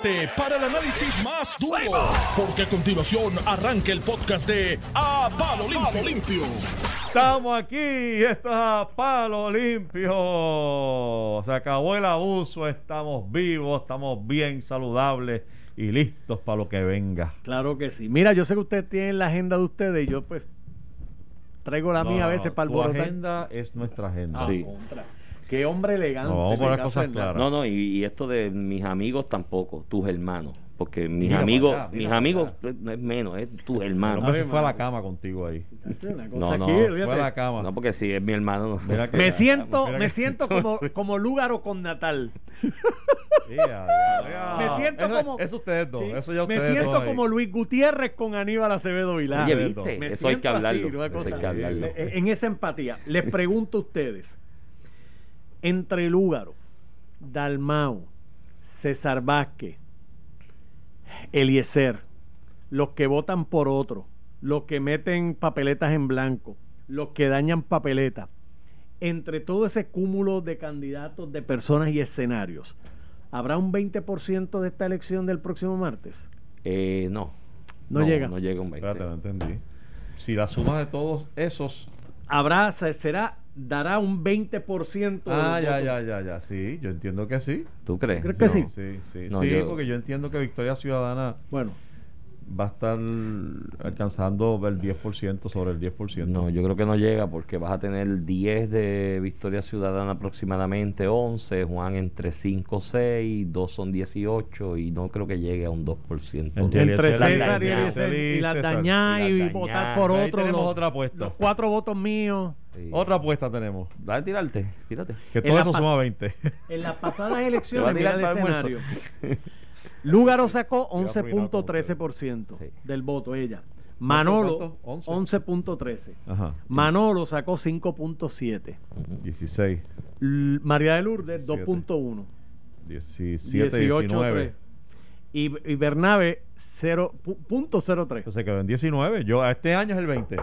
prepárate para el análisis más duro, porque a continuación arranca el podcast de A Palo Limpio. Limpio. Estamos aquí, esto es a palo limpio. Se acabó el abuso, estamos vivos, estamos bien saludables y listos para lo que venga. Claro que sí. Mira, yo sé que ustedes tienen la agenda de ustedes y yo pues traigo la No, mía a no, veces para el borotar. agenda es nuestra agenda. Ah, Sí. contra. Qué hombre elegante. No, vamos a poner me caso cosas claras. No, no, y, y esto de mis amigos tampoco, tus hermanos. Porque mis Mira amigos, acá, mis amigos acá. eh, no es menos, es tus hermanos. hombre se fue a la cama contigo ahí. Una cosa No, no, aquí, fue a la cama. No, porque si es mi hermano, no. Mira que- Me siento, mira me que- siento como, como Lúgaro con Natal. Me siento Eso- como- Eso ustedes dos, Sí. eso ya me ustedes siento dos ahí. como Luis Gutiérrez con Aníbal Acevedo Vilá. Oye, Me viste, Me eso hay que siento así, hablarlo. eso hay que hablarlo. En esa empatía, les pregunto a ustedes, entre Lúgaro, Dalmau, César Vázquez, Eliezer, los que votan por otro, los que meten papeletas en blanco, los que dañan papeletas, entre todo ese cúmulo de candidatos, de personas y escenarios, ¿habrá un 20% de esta elección del próximo martes? Eh, no. No llega. No llega un 20. Espérate, no entendí. Si la suma de todos esos. Habrá, se- será, dará un 20% de Ah, ya, votos. ya, ya, ya. Sí, yo entiendo que sí. ¿Tú crees? ¿Crees que No, sí? Sí, sí. No, sí, yo- porque yo entiendo que Victoria Ciudadana Bueno, va a estar alcanzando el 10% sobre el 10%. No, yo creo que no llega porque vas a tener 10 de Victoria Ciudadana aproximadamente, 11, Juan entre 5, 6, 2 son 18 y no creo que llegue a un 2%. Entre entre Eliezer y- César y Eliezer y y, votar por Ahí otro. tenemos los, otra apuesta. los cuatro votos míos. Sí. Otra apuesta tenemos. Dale, tirarte, tírate. Que todo eso suma 20. En las pasadas elecciones, mira el escenario. Lúgaro sacó Te iba a arruinar con 11.13% Sí. del voto, ella. Manolo, cuánto? 11. 11.13. Ajá. Manolo sacó 5.7. 16, L- María de Lourdes, 17. 2.1. 17, 18.3. 19. Y, y Bernabe, 0.03. Pues se quedó en 19. Yo, este año es el 20.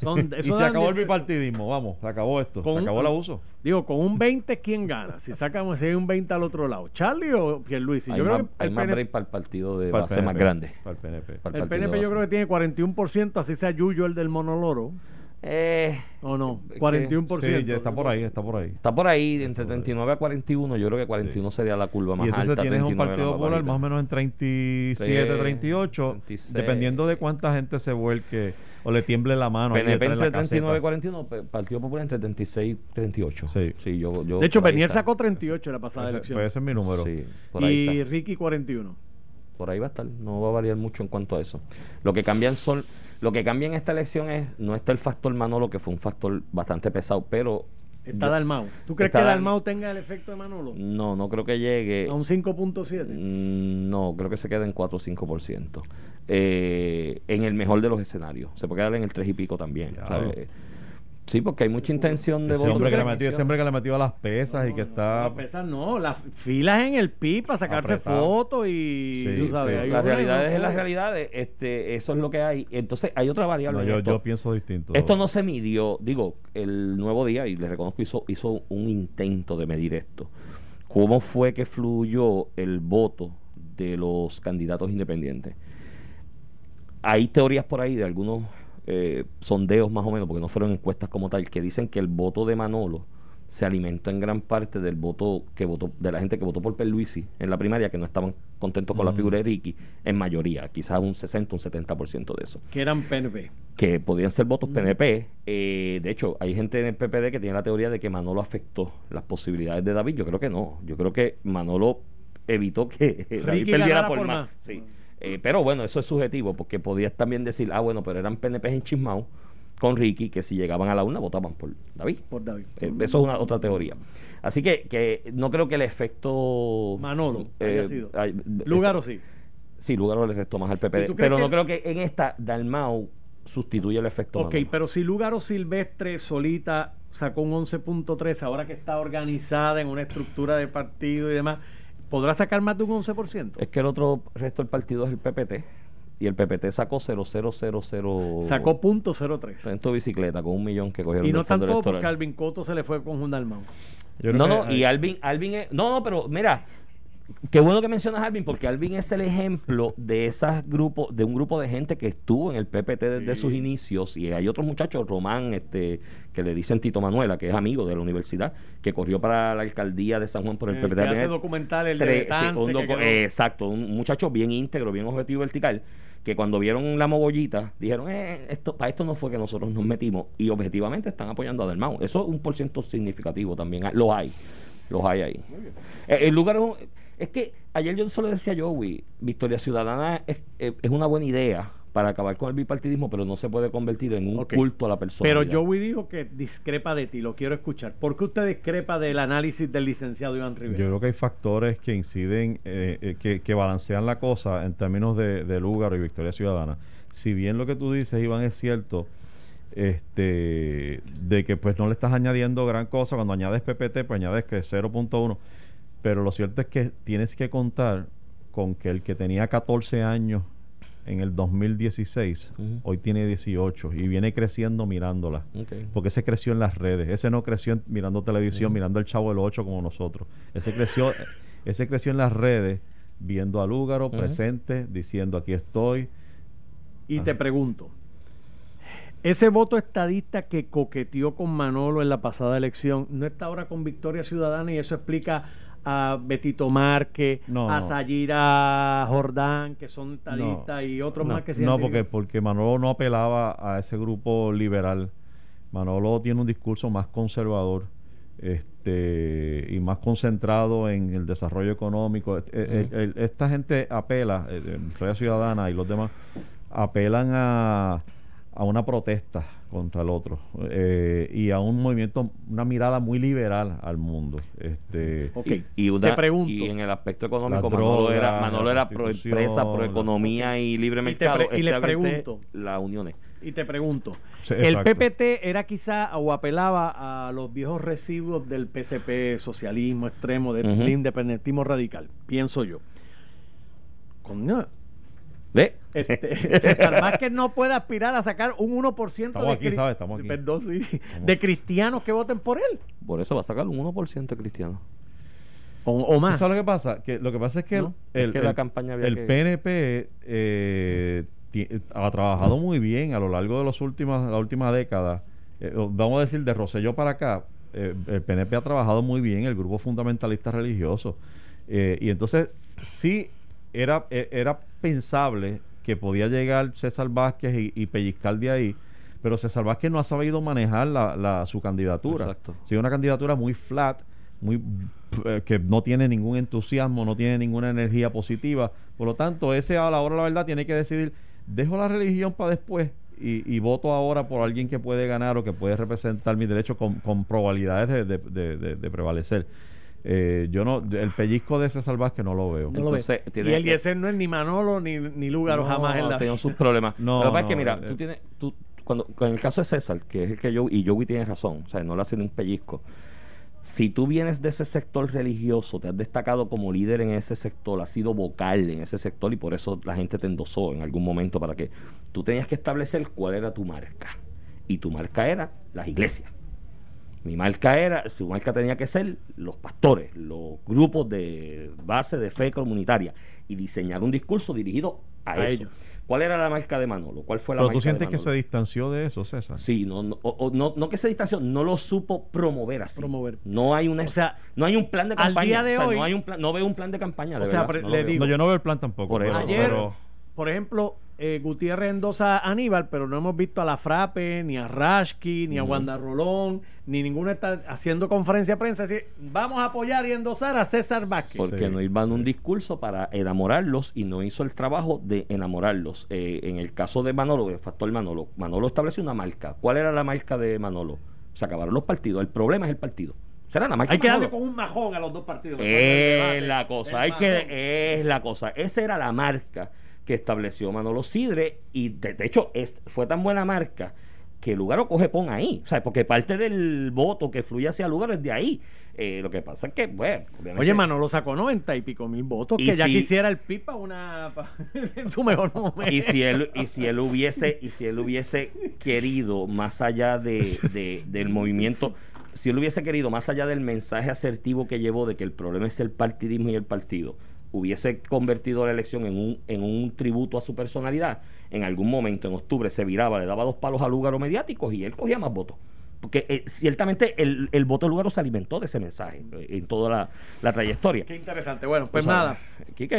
Son, y se acabó el 18. bipartidismo. Vamos, se acabó esto. Con se un- acabó el abuso. Digo, con un 20, ¿quién gana? Si sacamos si hay un 20 al otro lado, ¿Charlie o Pierluisi? hay Yo más, creo que hay el, más break para el partido de Para base más PNP, grande. Para el PNP. Para el PNP yo creo que tiene 41%, así sea Yuyo el del monoloro. Eh, ¿O no? Es que- 41%. Sí, ya está por ahí, está por ahí. está por ahí, entre 39 a 41. Yo creo que 41 sería la curva más Y entonces alta. tienes un 39 la Partido Popular más o menos en 37, 38, 36. dependiendo de cuánta gente se vuelque o le tiemble la mano. PNP entre 39 y caseta. 41, pe- Partido Popular entre 36 y 38. Sí. yo, yo De hecho, está. sacó 38 en la pasada Ese- elección. pues ese es mi número. Sí, por ahí y está. Ricky 41. Por ahí va a estar, no va a variar mucho en cuanto a eso. Lo que cambian son, lo que cambia en esta elección es, no está el factor Manolo, que fue un factor bastante pesado, pero Está Dalmau. ¿Tú crees que Dal- Dalmau tenga el efecto de Manolo? No, no creo que llegue. A un 5.7. Mm, No, creo que se queda en 4 o 5%. Eh, en el mejor de los escenarios. Se puede quedar en el 3 y pico también. ¿sabes? Sí, porque hay mucha intención de Ese voto. hombre, que le metió, ese hombre que le metió a las pesas y que está... Las pesas no, las filas en el PIB para sacarse fotos y Sí, tú sabes. sí. una- realidades es no, las realidades. Este, eso es lo que hay. Entonces, hay otra variable. No, yo, esto. yo pienso distinto. Esto no se midió, digo, el nuevo día, y le reconozco, hizo, hizo un intento de medir esto. ¿Cómo fue que fluyó el voto de los candidatos independientes? Hay teorías por ahí de algunos eh, sondeos más o menos, porque no fueron encuestas como tal, que dicen que el voto de Manolo se alimentó en gran parte del voto que votó de la gente que votó por Perluisi en la primaria que no estaban contentos con la Mm. figura de Ricky en mayoría quizás un 60 un 70% de eso Que eran PNP. que podían ser votos Mm. PNP. Eh, de hecho, hay gente en el PPD que tiene la teoría de que Manolo afectó las posibilidades de David. Yo creo que no. Yo creo que Manolo evitó que David Ricky perdiera por, por más. más. Sí. Eh, pero bueno, eso es subjetivo, porque podías también decir, ah, bueno, pero eran PNP enchismados con Ricky, que si llegaban a la urna votaban por David. Por David. Eh, eso es una otra teoría. Así que, que no creo que el efecto... Manolo haya sido. ay, Lugaro ese- sí. Sí, Lugaro le restó más al ¿Y PPD. Pero no creo que en esta Dalmau sustituye el efecto Ok, Manolo. pero si Lugaro Silvestre solita sacó un 11.3, ahora que está organizada en una estructura de partido y demás, ¿podrá sacar más de un 11%? Es que el otro resto del partido es el PPT. Y el PPT sacó 0,000. Sacó punto .03. en tu bicicleta con un millón que cogieron Y no tanto porque. Alvin Coto se le fue con creo No, no, hay- y Alvin, Alvin es, no, no, pero mira, Qué bueno que mencionas a Alvin, porque Alvin es el ejemplo de esas grupos, de un grupo de gente que estuvo en el PPT desde sus inicios, y hay otros muchachos, Román, este, que le dicen Tito Manuela, que es amigo de la universidad, que corrió para la alcaldía de San Juan por el, El Tiene documental, el de sí, un docu- exacto, un muchacho bien íntegro, bien objetivo vertical, que cuando vieron la mogollita, dijeron, eh, esto, para esto no fue que nosotros nos metimos, y objetivamente están apoyando a Dalmau. Eso es un por ciento significativo también, ah, los hay, los hay ahí. Eh, el lugar es, un- es que ayer yo solo decía a Joey, Victoria Ciudadana es, es- es una buena idea para acabar con el bipartidismo, pero no se puede convertir en un culto a la persona. Pero Joey dijo que discrepa de ti, lo quiero escuchar. ¿Por qué usted discrepa del análisis del licenciado Iván Rivera? Yo creo que hay factores que inciden, eh, eh, que, que balancean la cosa en términos de, de Lúgaro y Victoria Ciudadana. Si bien lo que tú dices, Iván, es cierto, este, de que pues no le estás añadiendo gran cosa, cuando añades PPT, pues añades que 0.1, pero lo cierto es que tienes que contar con que el que tenía 14 años en el 2016, Ujú. hoy tiene 18 y viene creciendo mirándola. Porque ese creció en las redes. Ese no creció en- mirando televisión, mirando el Chavo del 8 como nosotros. Ese creció, ese creció en las redes, viendo al Lúgaro Ujú. presente, diciendo aquí estoy. Y Ajá. te pregunto, ese voto estadista que coqueteó con Manolo en la pasada elección, ¿no está ahora con Victoria Ciudadana y eso explica a Betito Márquez, No, a. Sayira Jordán, que son estadistas, y otros más que se No, porque, porque Manolo no apelaba a ese grupo liberal. Manolo tiene un discurso más conservador este y más concentrado en el desarrollo económico. Ujú. el- esta gente apela, eh, Victoria Ciudadana y los demás, apelan a, a una protesta contra el otro eh, y a un movimiento, una mirada muy liberal al mundo. Este, Ok, Y, y una- te pregunto. y en el aspecto económico, Las Manolo drogas, era, Manolo era la pro empresa, pro la- economía y libre Y te mercado. pre- y Este, pregunto. Las uniones. Y te pregunto, Sí, ¿el. PPT era quizá o apelaba a los viejos residuos del PCP, socialismo extremo, de, Ujú. de independentismo radical? Pienso yo. Coño, ¿Ve? este, César Vázquez no puede aspirar a sacar un 1% Estamos de, aquí, cri- ¿sabes? Estamos aquí. perdón, sí, de cristianos que voten por él. Por eso va a sacar un 1% cristiano. O, o ¿Tú más. sabes lo que pasa? Que lo que pasa es que ¿No? el, Es que el- la campaña había el que- PNP eh, ti- ha trabajado muy bien a lo largo de las últimas, la última década. Eh, o- vamos a decir, de Roselló para acá, eh, el PNP ha trabajado muy bien, el grupo fundamentalista religioso. Eh, y entonces, sí, era, eh, era pensable que podía llegar César Vázquez y, y pellizcar de ahí, pero César Vázquez no ha sabido manejar la, la- su candidatura. Exacto. Sí, una candidatura muy flat, muy eh, que no tiene ningún entusiasmo, no tiene ninguna energía positiva. Por lo tanto, ese a la hora la verdad tiene que decidir, dejo la religión para después y, y voto ahora por alguien que puede ganar o que puede representar mis derechos con, con probabilidades de, de- de- de- de prevalecer. Eh, yo no, el pellizco de César Vázquez no lo veo. No lo ve. Entonces, tiene y el Eliezer no es ni Manolo ni, ni Lúgaro No, jamás en la tenido sus problemas. No, Lo que pasa es que, mira, eh, tú tienes, tú, cuando, con el caso de César, que es el que yo, y Joey tiene razón, o sea, no le hace ni un pellizco. Si tú vienes de ese sector religioso, te has destacado como líder en ese sector, has sido vocal en ese sector y por eso la gente te endosó en algún momento para que tú tenías que establecer cuál era tu marca. Y tu marca era las iglesias. Mi marca era, su marca tenía que ser los pastores, los grupos de base de fe comunitaria y diseñar un discurso dirigido a, A eso. ellos. ¿Cuál era la marca de Manolo? ¿Cuál fue la Pero marca tú sientes de que se distanció de eso, César. Sí, no, no, o- no, no que se distanció, no lo supo promover así. Promover. No hay una, O sea, no hay un plan de al campaña. día de O sea, hoy- no hay un plan, no veo un plan de campaña. De O sea, verdad, no le digo- No, yo no veo el plan tampoco. Por eso. Ayer, pero- por ejemplo, eh, Gutiérrez endosa a Aníbal, pero no hemos visto a la Frappe, ni a Rashki, ni a Ujú. Wanda Rolón, ni ninguno está haciendo conferencia de prensa. Así, vamos a apoyar y endosar a César Vázquez. Porque Sí, no iban un discurso para enamorarlos y no hizo el trabajo de enamorarlos. Eh, en el caso de Manolo, el factor Manolo, Manolo estableció una marca. ¿Cuál era la marca de Manolo? Se acabaron los partidos. El problema es el partido. Será la marca Hay que darle con un majón a los dos partidos. Es la cosa, hay que, es la cosa. Esa era la marca que estableció Manolo Sidre y de, de hecho es, fue tan buena marca que Lugaro coge pon ahí, o sea, porque parte del voto que fluye hacia Lugaro es de ahí. Eh, lo que pasa es que, bueno, obviamente- Oye, Manolo sacó 90 y pico mil votos, que ya si- quisiera el pipa una en su mejor momento. y si él y si él hubiese y si él hubiese querido más allá de, de- del movimiento si él hubiese querido, más allá del mensaje asertivo que llevó de que el problema es el partidismo y el partido, hubiese convertido la elección en un, en un tributo a su personalidad, en algún momento en octubre se viraba, le daba dos palos al lugar mediáticos y él cogía más votos porque eh, ciertamente el, el voto Lugaro se alimentó de ese mensaje eh, en toda la, la trayectoria. Qué interesante. Bueno, pues nada.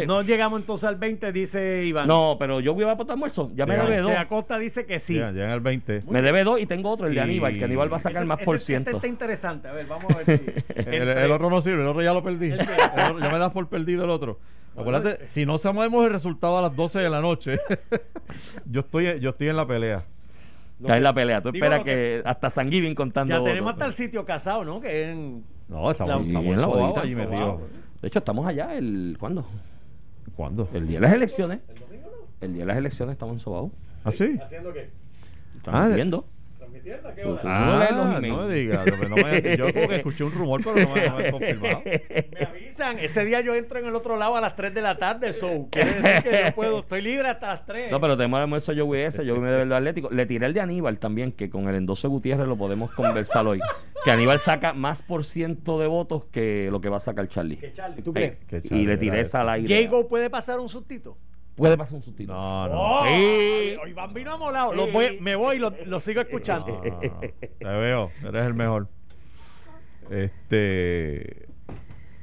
No llegamos entonces al 20, dice Iván. No, pero yo voy a votar almuerzo. Ya me debe dos. Acosta dice que sí. Ya, en el 20. me debe dos y tengo otro, el de Aníbal, que Aníbal va a sacar más por este ciento. Este está interesante. A ver, vamos a ver. Si el, otro no sirve, el otro ya lo perdí. ya me das por perdido el otro. Acuérdate, si no sabemos el resultado a las 12 de la noche, yo estoy yo estoy en la pelea. Está en la pelea. Tú esperas que, hasta San Giving contando. Ya tenemos hasta el sitio casado, ¿no? Que en, no, estamos, estamos en la bodita allí metidos. De hecho, estamos allá el. ¿Cuándo? ¿Cuándo? El día de las elecciones. ¿El domingo no? El día de las elecciones estamos en Sobao. ¿Ah, sí? ¿Haciendo qué? Estamos ah, viendo. Ah, no me digas. No me, yo como que escuché un rumor, pero no me, no me confirmado. Me avisan. Ese día yo entro en el otro lado a las 3 de la tarde. So, quiere decir que yo puedo. Estoy libre hasta las 3. No, pero tenemos el almuerzo yo voy ese. Yo me debe el Atlético. Le tiré el de Aníbal también, que con el endoso Gutiérrez lo podemos conversar hoy. Que Aníbal saca más por ciento de votos que lo que va a sacar Charlie. ¿Qué Charlie? ¿Tú crees? y le tiré esa al aire. ¿Jago puede pasar un sustito? Puede pasar un sustito. No, no. Oh, sí. Hoy Bambino amolado. Lo voy, me voy y lo, lo sigo escuchando. te veo, eres el mejor. Este.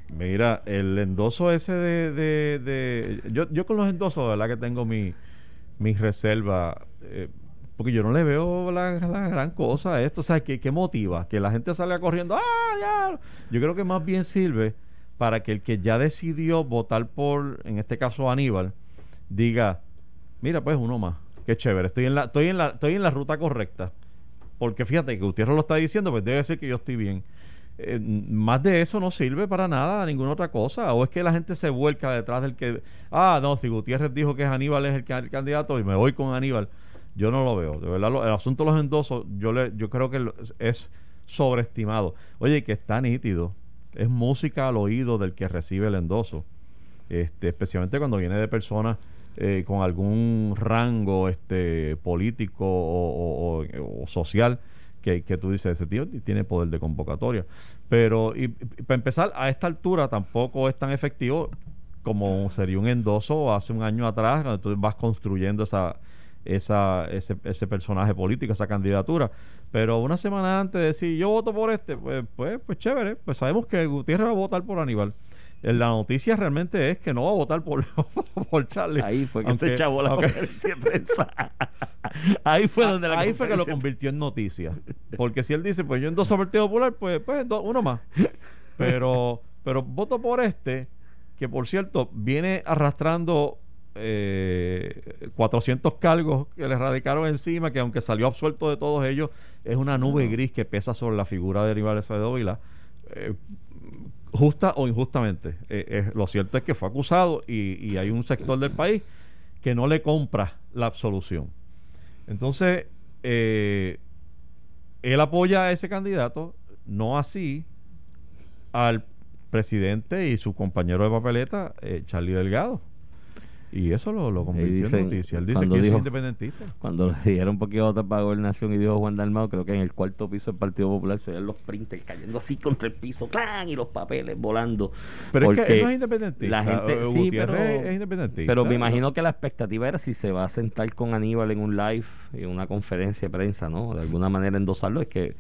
Mira, el endoso ese de. de, de yo, yo con los endosos, de verdad que tengo mi, mi reserva. Eh, porque yo no le veo la, la, gran cosa a esto. O sea, ¿qué, ¿qué motiva? Que la gente salga corriendo. ¡Ah, ya! Yo creo que más bien sirve para que el que ya decidió votar por, en este caso, Aníbal diga, mira, pues uno más, qué chévere, estoy en la, estoy en la, estoy en la ruta correcta. Porque fíjate que Gutiérrez lo está diciendo, pues debe ser que yo estoy bien. Eh, más de eso no sirve para nada, ninguna otra cosa. O es que la gente se vuelca detrás del que, ah, no, si Gutiérrez dijo que Aníbal es el, candidato y me voy con Aníbal, yo no lo veo. De verdad, el asunto de los endosos, yo, le, yo creo que es sobreestimado. Oye, que está nítido. Es música al oído del que recibe el endoso. Este, especialmente cuando viene de personas eh, con algún rango este, político o, social que, tú dices, ese tío tiene poder de convocatoria. Pero y, para empezar, a esta altura tampoco es tan efectivo como sería un endoso hace un año atrás, cuando tú vas construyendo esa, esa, ese, ese personaje político, esa candidatura. Pero una semana antes de decir yo voto por este, pues, pues, pues chévere, pues sabemos que Gutiérrez va a votar por Aníbal la noticia realmente es que no va a votar por, por Charlie. Ahí fue que se echó la prensa. ahí fue donde la Ahí fue que lo convirtió en noticia. Porque si él dice, pues yo endoso al Partido Popular, pues, pues uno más. Pero, pero voto por este, que por cierto, viene arrastrando eh, 400 cargos que le radicaron encima, que aunque salió absuelto de todos ellos, es una nube gris que pesa sobre la figura de Aníbal de Dóvila. Eh, justa o injustamente. Eh, eh, lo cierto es que fue acusado y, hay un sector del país que no le compra la absolución. Entonces, eh, él apoya a ese candidato, no así al presidente y su compañero de papeleta, Charlie Delgado. Y eso lo, lo convirtió en noticia. Él dice que es independentista. Cuando le dieron un poquito de para gobernación y dijo Juan Dalmao, creo que en el cuarto piso del Partido Popular se veían los printers cayendo así contra el piso, ¡clan! y los papeles volando. Pero es que él no es independentista. La gente, sí, pero, es independentista. Pero me imagino que la expectativa era si se va a sentar con Aníbal en un live, en una conferencia de prensa, ¿no? De alguna manera endosarlo, es que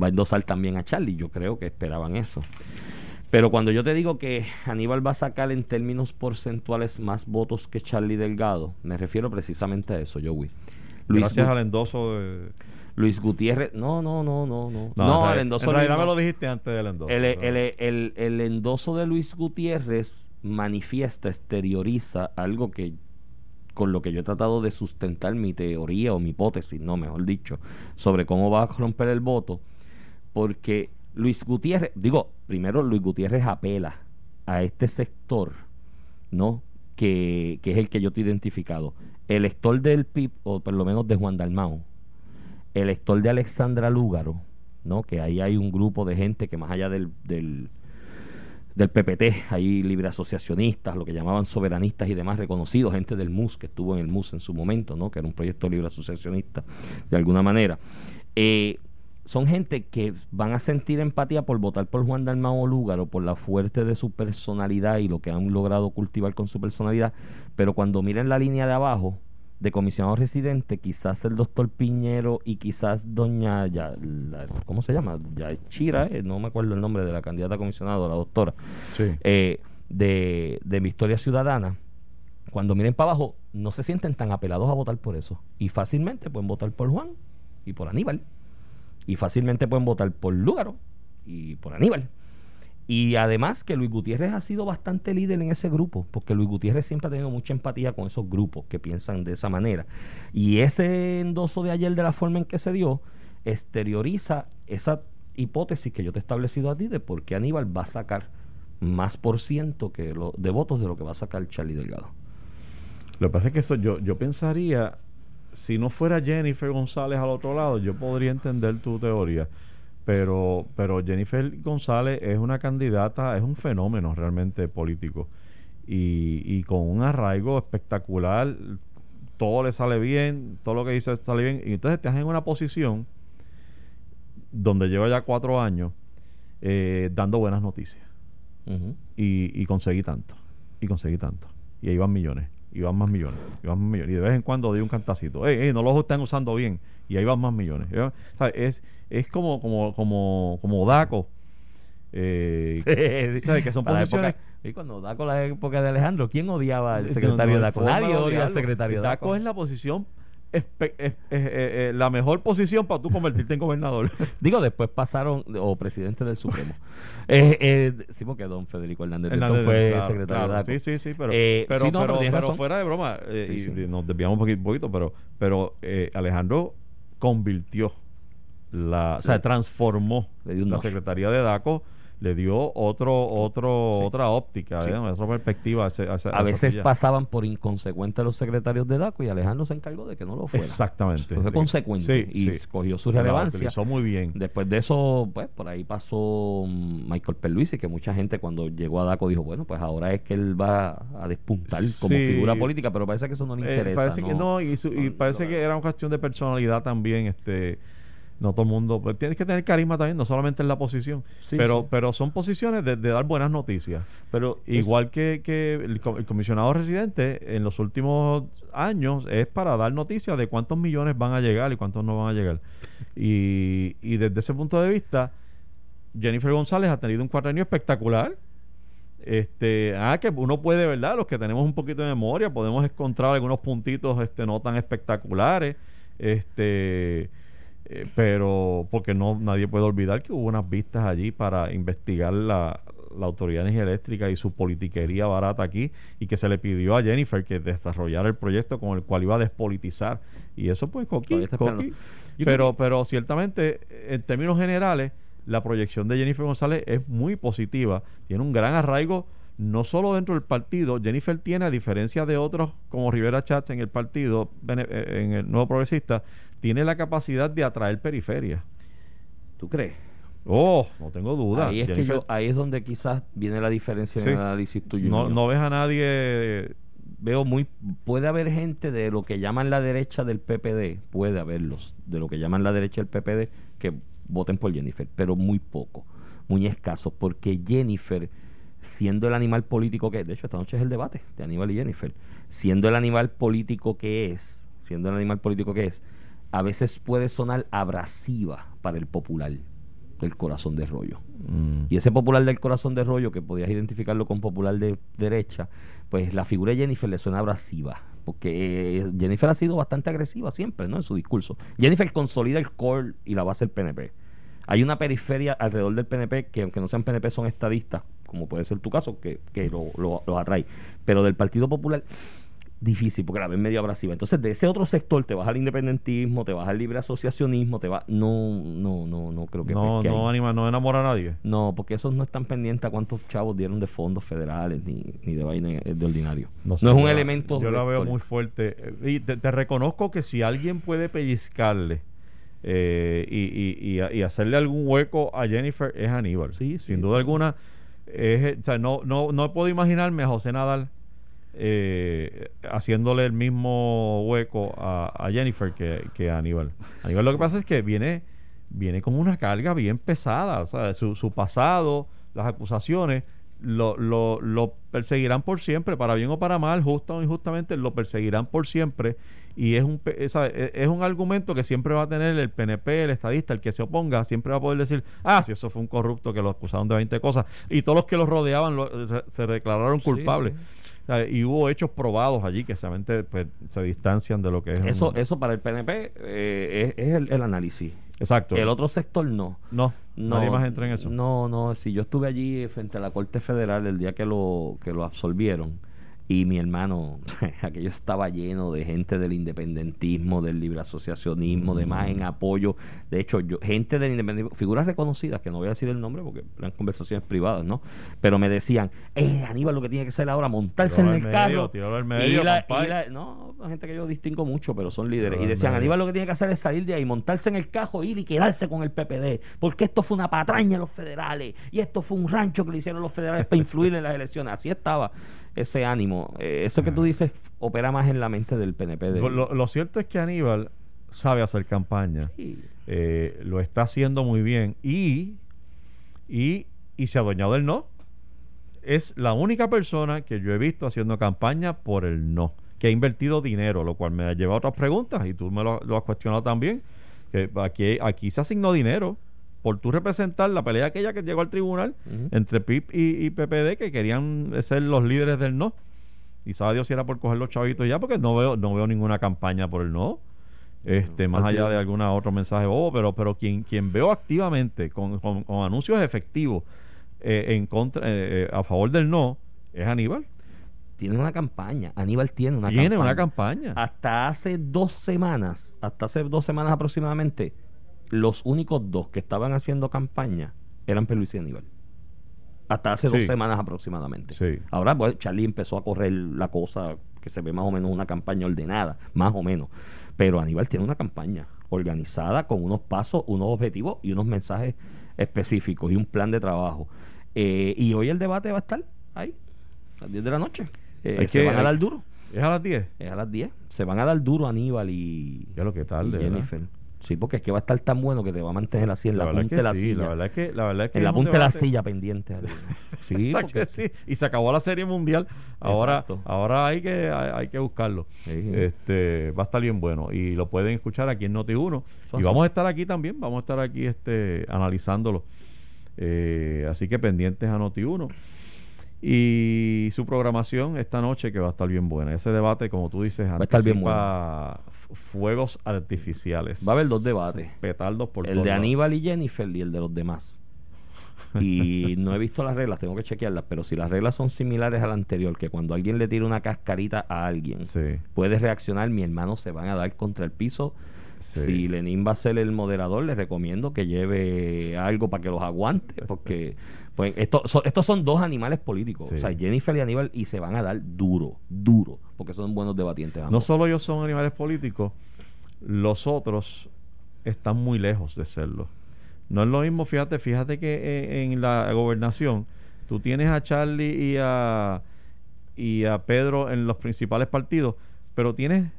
va a endosar también a Charlie. Yo creo que esperaban eso. Pero cuando yo te digo que Aníbal va a sacar en términos porcentuales más votos que Charlie Delgado, me refiero precisamente a eso, Joey. Luis Gracias al endoso de... Luis Gutiérrez, no, no, no, no, no. No, el endoso. En realidad me lo dijiste antes del endoso. El, el, el, endoso de Luis Gutiérrez manifiesta, exterioriza algo que con lo que yo he tratado de sustentar mi teoría o mi hipótesis, no, mejor dicho, sobre cómo va a romper el voto, porque Luis Gutiérrez, digo, primero Luis Gutiérrez apela a este sector, ¿no? Que, es el que yo te he identificado. El lector del PIB, o por lo menos de Juan Dalmao, el lector de Alexandra Lúgaro, ¿no? Que ahí hay un grupo de gente que más allá del, del, del PPT, hay libre asociacionistas, lo que llamaban soberanistas y demás reconocidos, gente del MUS que estuvo en el MUS en su momento, ¿no? Que era un proyecto libre asociacionista de alguna manera. Eh, son gente que van a sentir empatía por votar por Juan Dalmao Lúgaro, por la fuerte de su personalidad y lo que han logrado cultivar con su personalidad, pero cuando miren la línea de abajo de comisionado residente, quizás el doctor Piñero y quizás doña, ya, ¿cómo se llama? Ya Chira, eh, no me acuerdo el nombre de la candidata a comisionado, la doctora, eh, de, de mi historia ciudadana, cuando miren para abajo, no se sienten tan apelados a votar por eso. Y fácilmente pueden votar por Juan y por Aníbal. Y fácilmente pueden votar por Lúgaro y por Aníbal. Y además que Luis Gutiérrez ha sido bastante líder en ese grupo, porque Luis Gutiérrez siempre ha tenido mucha empatía con esos grupos que piensan de esa manera. Y ese endoso de ayer de la forma en que se dio, exterioriza esa hipótesis que yo te he establecido a ti de por qué Aníbal va a sacar más por ciento que lo, de votos de lo que va a sacar Charlie Delgado. Lo que pasa es que eso yo, yo pensaría, si no fuera Jennifer González al otro lado, yo podría entender tu teoría. Pero, pero Jennifer González es una candidata, es un fenómeno realmente político. Y, y con un arraigo espectacular, todo le sale bien, todo lo que dice sale bien. Y entonces te en una posición donde lleva ya cuatro años eh, dando buenas noticias. y, y conseguí tanto. Y conseguí tanto. Y ahí van millones y van más millones, y van más millones. Y de vez en cuando doy un cantacito, ey, no los están usando bien, y ahí van más millones. es, es como, como, como, como Daco. Eh, Que son posiciones... y cuando Daco la época de Alejandro, ¿quién odiaba al secretario Daco? Nadie odia al secretario Daco. Daco es la posición eh, eh, la mejor posición para tú convertirte en gobernador. Digo, después pasaron, o presidente del Supremo. eh, sí, porque don Federico Hernández, fue secretario de DACO. Sí, sí, sí, pero, pero, fuera de broma, y, nos desviamos un poquito, pero, pero Alejandro convirtió, la, o sea, transformó la Secretaría de DACO le dio otro, otro, otra óptica, ¿eh? otra perspectiva. A, veces pasaban por inconsecuentes los secretarios de DACO y Alejandro se encargó de que no lo fuera. Exactamente. fue consecuente y cogió su relevancia. Lo muy bien. Después de eso, pues por ahí pasó mm, Michael Perluisi, que mucha gente cuando llegó a DACO dijo, bueno, pues ahora es que él va a despuntar como figura política, pero parece que eso no le eh, interesa. parece que no, y, y parece que era una cuestión de personalidad también, este no todo el mundo, pues, tienes que tener carisma también, no solamente en la posición, pero pero son posiciones de, dar buenas noticias. Pero igual que, que el, comisionado residente en los últimos años es para dar noticias de cuántos millones van a llegar y cuántos no van a llegar. Y, y desde ese punto de vista, Jennifer González ha tenido un cuatrenio espectacular. Este, ah, que uno puede, ¿verdad? Los que tenemos un poquito de memoria, podemos encontrar algunos puntitos este, no tan espectaculares. Este, eh, pero porque no nadie puede olvidar que hubo unas vistas allí para investigar la, Autoridad de Energía Eléctrica y su politiquería barata aquí y que se le pidió a Jennifer que desarrollara el proyecto con el cual iba a despolitizar. Y eso pues coqui, pero pero ciertamente en términos generales la proyección de Jennifer González es muy positiva. Tiene un gran arraigo no solo dentro del partido, Jennifer tiene, a diferencia de otros como Rivera Chats en el partido, eh, en el Nuevo Progresista, tiene la capacidad de atraer periferia. ¿Tú crees? Oh, no tengo duda. Ahí es, que yo, ahí es donde quizás viene la diferencia en el análisis tuyo. No, no ves a nadie. Veo muy. Puede haber gente de lo que llaman la derecha del PPD, puede haberlos, de lo que llaman la derecha del PPD, que voten por Jennifer, pero muy poco, muy escaso, porque Jennifer siendo el animal político que es, de hecho esta noche es el debate de Aníbal y Jennifer, siendo el animal político que es, siendo el animal político que es, a veces puede sonar abrasiva para el popular del corazón de rollo. Mm. Y ese popular del corazón de rollo, que podías identificarlo con popular de derecha, pues la figura de Jennifer le suena abrasiva, porque eh, Jennifer ha sido bastante agresiva siempre, ¿no? En su discurso. Jennifer consolida el core y la base del PNP. Hay una periferia alrededor del PNP que, aunque no sean PNP, son estadistas, como puede ser tu caso, que, que lo, lo, atrae. Pero del Partido Popular, difícil porque la ven medio abrasiva. Entonces, de ese otro sector te vas al independentismo, te vas al libre asociacionismo, te vas. No, no, no, no creo que. No, no, anima, no enamora a nadie. No, porque esos no están pendientes a cuántos chavos dieron de fondos federales ni, ni de vaina de ordinario. No, es un elemento. Yo la veo muy fuerte. Y te reconozco que si alguien puede pellizcarle eh, y, y, hacerle algún hueco a Jennifer es Aníbal. Sí, Sin duda alguna, es, o sea, no, no, no puedo imaginarme a José Nadal eh, haciéndole el mismo hueco a, Jennifer que, que a Aníbal. Aníbal lo que pasa es que viene viene con una carga bien pesada. Su, su pasado, las acusaciones, lo, lo, lo perseguirán por siempre, para bien o para mal, justo o injustamente, lo perseguirán por siempre. Y es un, pe- esa- e- es un argumento que siempre va a tener el PNP, el estadista, el que se oponga, siempre va a poder decir, ah, si eso fue un corrupto que lo acusaron de 20 cosas. Y todos los que lo rodeaban lo- se, declararon culpables. sí. Y hubo hechos probados allí que realmente pues, se distancian de lo que es. un- Eso, eso para el PNP eh, es, es el, el análisis. Exacto. El otro sector no. No, No, nadie más entra en eso. No, no, si yo estuve allí frente a la Corte Federal el día que lo, que lo absolvieron y mi hermano, aquello estaba lleno de gente del independentismo, del libre asociacionismo, Mm. demás en apoyo. De hecho, yo, gente del independentismo, figuras reconocidas, que no voy a decir el nombre porque eran conversaciones privadas, ¿no? Pero me decían, eh, Aníbal lo que tiene que hacer ahora, montarse en el al carro. medio, y medio, la- y la- no, gente que yo distingo mucho, pero son líderes. Y decían, medio. Aníbal lo que tiene que hacer es salir de ahí, montarse en el cajo, ir y quedarse con el PPD. Porque esto fue una patraña de los federales. Y esto fue un rancho que le hicieron los federales para influir en las elecciones. Así estaba ese ánimo. Eh, eso que tú dices opera más en la mente del PNP. del- Lo, lo cierto es que Aníbal sabe hacer campaña. Sí. eh, lo está haciendo muy bien y, y, y se ha adueñado del no. Es la única persona que yo he visto haciendo campaña por el no, que ha invertido dinero, lo cual me lleva a otras preguntas y tú me lo, lo has cuestionado también. Que aquí, aquí se asignó dinero por tú representar la pelea aquella que llegó al tribunal entre PIP y, y PPD que querían ser los líderes del no. Y sabe Dios si era por coger los chavitos ya, porque no veo, no veo ninguna campaña por el no. Este, más allá de alguna otro mensaje bobo, pero, pero quien, quien veo activamente con, con- con anuncios efectivos eh, en contra, eh, eh, a favor del no, es Aníbal. Tiene una campaña. Aníbal tiene una Tiene campaña. una campaña. Hasta hace dos semanas, hasta hace dos semanas aproximadamente, los únicos dos que estaban haciendo campaña eran Luis y Aníbal. Hasta hace dos semanas aproximadamente. Sí. Ahora, pues, Charlie empezó a correr la cosa que se ve más o menos una campaña ordenada, más o menos. Pero Aníbal tiene una campaña organizada con unos pasos, unos objetivos y unos mensajes específicos y un plan de trabajo. Eh, y hoy el debate va a estar ahí, a las 10 de la noche. Eh, Hay se que- van a hay- dar duro. Es a las 10. Es a las 10. Se van a dar duro Aníbal y, Ya lo que tarde, y ¿verdad? Sí, porque es que va a estar tan bueno que te va a mantener así en la, punta que de la sí, silla. La verdad es que, la verdad es que en la punta de la silla pendiente. Sí, ¿Verdad porque que sí? Y se acabó la serie mundial. Ahora, Exacto. ahora hay que hay, hay que buscarlo. Sí. Este va a estar bien bueno y lo pueden escuchar aquí en Noti1 Eso y vamos a estar aquí también, vamos a estar aquí este analizándolo. Eh, así que pendientes a Noti1 y su programación esta noche que va a estar bien buena. Ese debate, como tú dices, a estar bien f- fuegos artificiales. Va a haber dos debates. Petardos por el de lados. Aníbal y Jennifer y el de los demás. Y no he visto las reglas, tengo que chequearlas, pero si las reglas son similares al anterior, que cuando alguien le tira una cascarita a alguien, Sí, puede reaccionar, mi hermano se van a dar contra el piso. sí. Si Lenín va a ser el moderador, le recomiendo que lleve algo para que los aguante, porque pues esto, so- estos son dos animales políticos, Sí. o sea, Jennifer y Aníbal, y se van a dar duro, duro, porque son buenos debatientes. No solo ellos son animales políticos, los otros están muy lejos de serlo. No es lo mismo, fíjate, fíjate que eh, en la gobernación tú tienes a Charlie y a y a Pedro en los principales partidos, pero tienes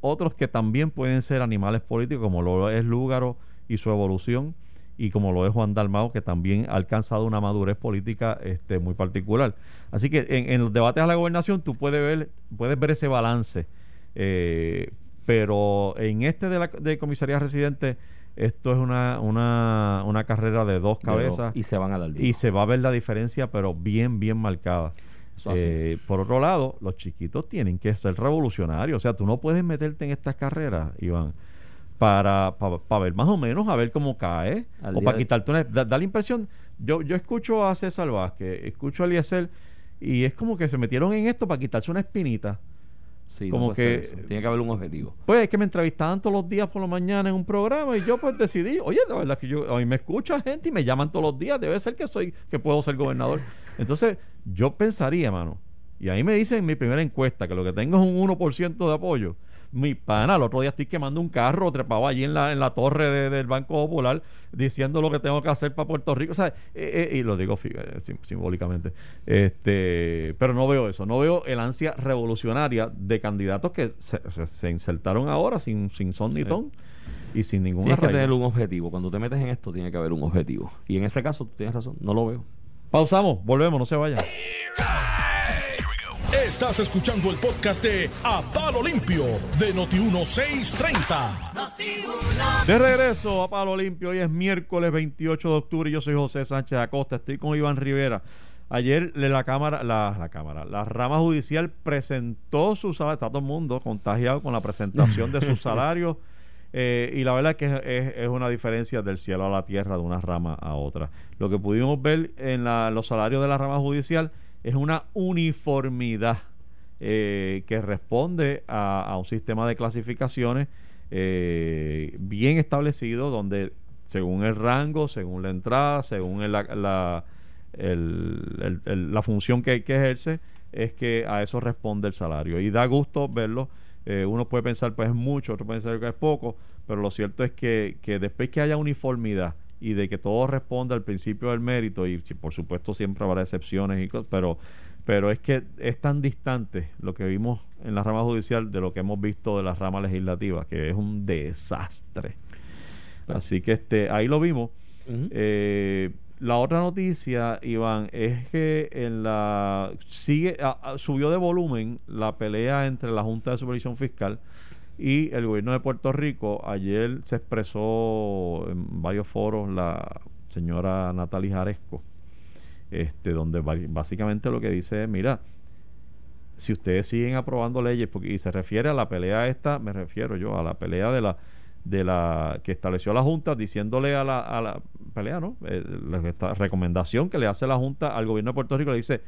otros que también pueden ser animales políticos, como lo es Lúgaro y su evolución, y como lo es Juan Dalmao, que también ha alcanzado una madurez política este, muy particular. Así que en, en los debates a la gobernación tú puedes ver, puedes ver ese balance. eh, pero en este de la de comisaría residente, esto es una, una, una carrera de dos cabezas y se van a dar y se va a ver la diferencia, pero bien, bien marcada. Eh, por otro lado, los chiquitos tienen que ser revolucionarios. O sea, tú no puedes meterte en estas carreras, Iván, para, para, ver más o menos, a ver cómo cae. Al o para de- quitarte una... Da, da la impresión... Yo, yo escucho a César Vázquez, escucho a Eliezer, y es como que se metieron en esto para quitarse una espinita. Sí, como puede que-. Tiene que haber un objetivo. Pues es que me entrevistaban todos los días por la mañana en un programa y yo pues decidí, oye, la verdad que yo, a mí me escucha gente y me llaman todos los días, debe ser que soy, que puedo ser gobernador. Entonces, yo pensaría, mano, y ahí me dicen en mi primera encuesta que lo que tengo es un 1% de apoyo. Mi pana, el otro día estoy quemando un carro trepado allí en la, en la torre de- del Banco Popular diciendo lo que tengo que hacer para Puerto Rico. O sea, eh, eh, y lo digo eh, sim- simbólicamente. Este, pero no veo eso. No veo el ansia revolucionaria de candidatos que se, se- se insertaron ahora sin, sin son ni Sí. ton. y sin ningún Tienes que arraigo. tener un objetivo. Cuando te metes en esto, tiene que haber un objetivo. Y en ese caso, tú tienes razón, no lo veo. Pausamos, volvemos, no se vayan. Estás escuchando el podcast de A Palo Limpio de Noti1630. De regreso a Palo Limpio, hoy es miércoles 28 de octubre y yo soy José Sánchez Acosta, estoy con Iván Rivera. Ayer le- la cámara, la, la cámara, la rama judicial presentó su salario, está todo el mundo contagiado con la presentación de sus salarios eh, y la verdad es que es, es una diferencia del cielo a la tierra de una rama a otra. Lo que pudimos ver en la- los salarios de la rama judicial es una uniformidad eh, que responde a, a un sistema de clasificaciones eh, bien establecido donde según el rango, según la entrada, según la, la, la función que, que ejerce, es que a eso responde el salario. Y da gusto verlo. Eh, uno puede pensar pues es mucho, otro puede pensar que es poco, pero lo cierto es que, que después que haya uniformidad y de que todo responda al principio del mérito, y por supuesto siempre habrá excepciones, y cosas, pero, pero es que es tan distante lo que vimos en la rama judicial de lo que hemos visto de la rama legislativa, que es un desastre. Así que este ahí lo vimos. Eh, la otra noticia, Iván, es que en la sigue a- a- subió de volumen la pelea entre la Junta de Supervisión Fiscal y el gobierno de Puerto Rico. Ayer se expresó en varios foros la señora Natalie Jaresco, este, donde básicamente lo que dice es, mira, si ustedes siguen aprobando leyes, porque, y se refiere a la pelea esta, me refiero yo a la pelea de la de la que estableció la Junta diciéndole a la, a la pelea, ¿no? Eh, la esta recomendación que le hace la Junta al gobierno de Puerto Rico le dice,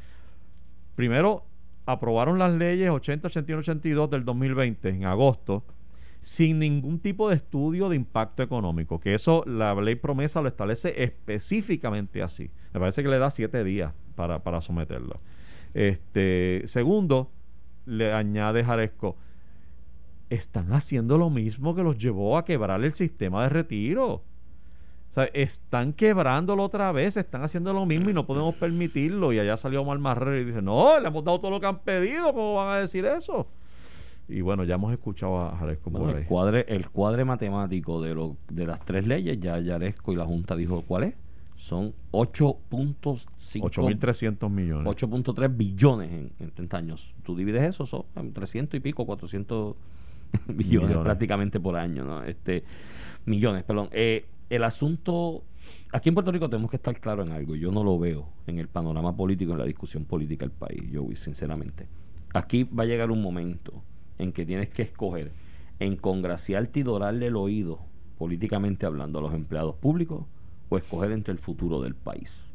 primero aprobaron las leyes 80, 81, 82 del 2020 en agosto sin ningún tipo de estudio de impacto económico, que eso la ley promesa lo establece específicamente así. Me parece que le da siete días para, para someterlo. Este, segundo, le añade Jaresco, están haciendo lo mismo que los llevó a quebrar el sistema de retiro. O sea, están quebrándolo otra vez, están haciendo lo mismo y no podemos permitirlo. Y allá salió Omar Marrero y dice, no, le hemos dado todo lo que han pedido, ¿cómo van a decir eso? Y bueno, ya hemos escuchado a Jaresco por Bueno, ahí. el, cuadre, el cuadre matemático de, lo, de las tres leyes, ya Yaresco y la Junta dijo cuál es. Son 8.5 8.300 millones. 8.3 billones en, en 30 años. Tú divides eso, son 300 y pico, 400 billones, Millones. prácticamente por año, ¿no? Este, millones, perdón. Eh, el asunto, aquí en Puerto Rico tenemos que estar claro en algo. Yo no lo veo en el panorama político, en la discusión política del país, yo sinceramente. Aquí va a llegar un momento en que tienes que escoger en congraciarte y dorarle el oído, políticamente hablando, a los empleados públicos o escoger entre el futuro del país.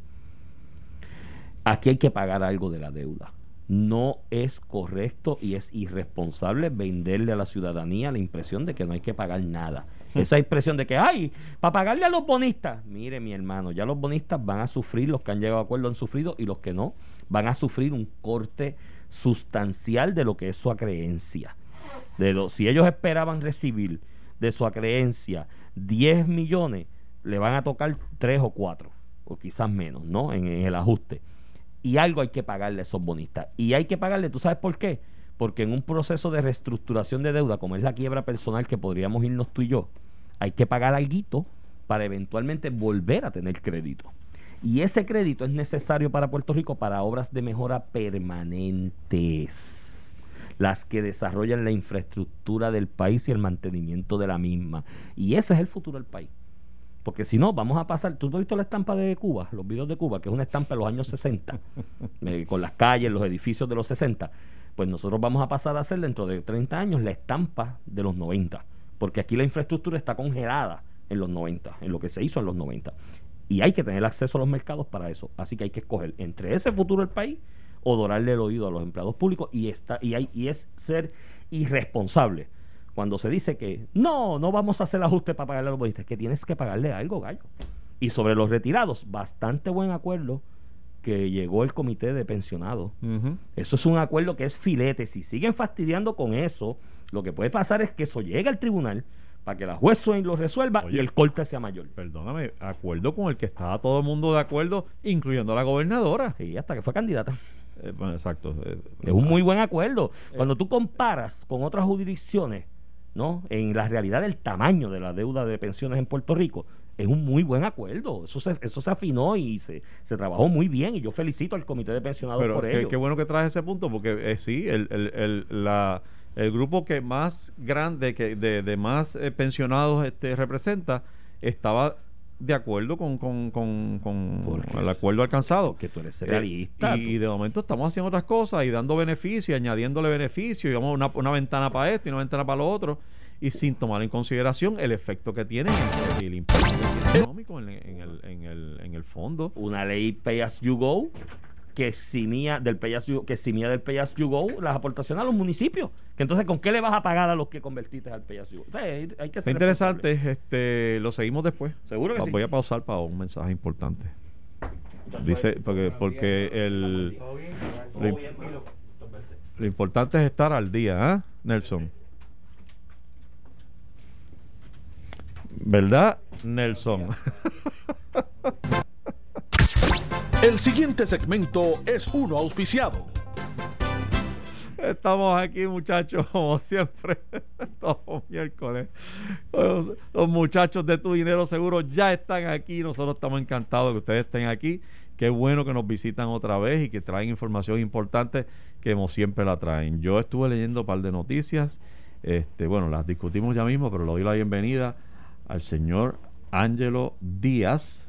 Aquí hay que pagar algo de la deuda. No es correcto y es irresponsable venderle a la ciudadanía la impresión de que no hay que pagar nada. Esa impresión de que, ay, para pagarle a los bonistas. Mire, mi hermano, ya los bonistas van a sufrir, los que han llegado a acuerdo han sufrido y los que no van a sufrir un corte sustancial de lo que es su acreencia. De lo, si ellos esperaban recibir de su acreencia 10 millones, le van a tocar 3 o 4, o quizás menos, ¿no? En, en el ajuste. Y algo hay que pagarle a esos bonistas. Y hay que pagarle, ¿tú sabes por qué? Porque en un proceso de reestructuración de deuda, como es la quiebra personal que podríamos irnos tú y yo, hay que pagar algo para eventualmente volver a tener crédito. Y ese crédito es necesario para Puerto Rico para obras de mejora permanentes, las que desarrollan la infraestructura del país y el mantenimiento de la misma. Y ese es el futuro del país. Porque si no, vamos a pasar. ¿Tú has visto la estampa de Cuba? Los videos de Cuba, que es una estampa de los años 60, eh, con las calles, los edificios de los 60. Pues nosotros vamos a pasar a hacer dentro de 30 años la estampa de los 90. Porque aquí la infraestructura está congelada en los 90, en lo que se hizo en los 90. Y hay que tener acceso a los mercados para eso. Así que hay que escoger entre ese futuro del país o dorarle el oído a los empleados públicos y, está, y, hay, y es ser irresponsable cuando se dice que no, no vamos a hacer ajuste para pagarle a los bonistas, que tienes que pagarle algo, gallo. Y sobre los retirados, bastante buen acuerdo que llegó el comité de pensionados. Eso es un acuerdo que es filete. Si siguen fastidiando con eso, lo que puede pasar es que eso llegue al tribunal para que la juez lo resuelva Oye. y el corte sea mayor. Perdóname, acuerdo con el que estaba todo el mundo de acuerdo, incluyendo la gobernadora. Y hasta que fue candidata. Eh, bueno, exacto. eh, Es un muy buen acuerdo. Cuando tú comparas con otras jurisdicciones, ¿no? En la realidad del tamaño de la deuda de pensiones en Puerto Rico, es un muy buen acuerdo. Eso se, eso se afinó y se, se trabajó muy bien. Y yo felicito al comité de pensionados Pero por qué, ello. qué bueno que traes ese punto, porque eh, sí, el, el, el, la, el grupo que más grande, que de, de más eh, pensionados este, representa, estaba de acuerdo con, con, con, con el acuerdo alcanzado. Porque tú eres Eh, realista. y, de momento estamos haciendo otras cosas y dando beneficios, añadiéndole beneficios, y vamos una, una ventana para esto y una ventana para lo otro, y sin tomar en consideración el efecto que tiene y el impacto económico en, en el, en, el, en el fondo. una ley Pay As You Go que eximía del Pay As You, que eximía del Pay As You Go las aportaciones a los municipios. Que entonces, ¿con qué le vas a pagar a los que convertiste al Pay As You Go? O sea, hay, hay que Está ser interesante, este, lo seguimos después. Seguro que Va- sí. Voy a pausar para un mensaje importante. Dice, porque, porque el, lo, lo importante es estar al día, ¿ah, Nelson? ¿Verdad, Nelson? El siguiente segmento es uno auspiciado. Estamos aquí, muchachos, como siempre, todos miércoles. Los, los muchachos de Tu Dinero Seguro ya están aquí. Nosotros estamos encantados de que ustedes estén aquí. Qué bueno que nos visitan otra vez y que traen información importante que como siempre la traen. Yo estuve leyendo un par de noticias. Este, bueno, las discutimos ya mismo, pero le doy la bienvenida al señor Ángelo Díaz.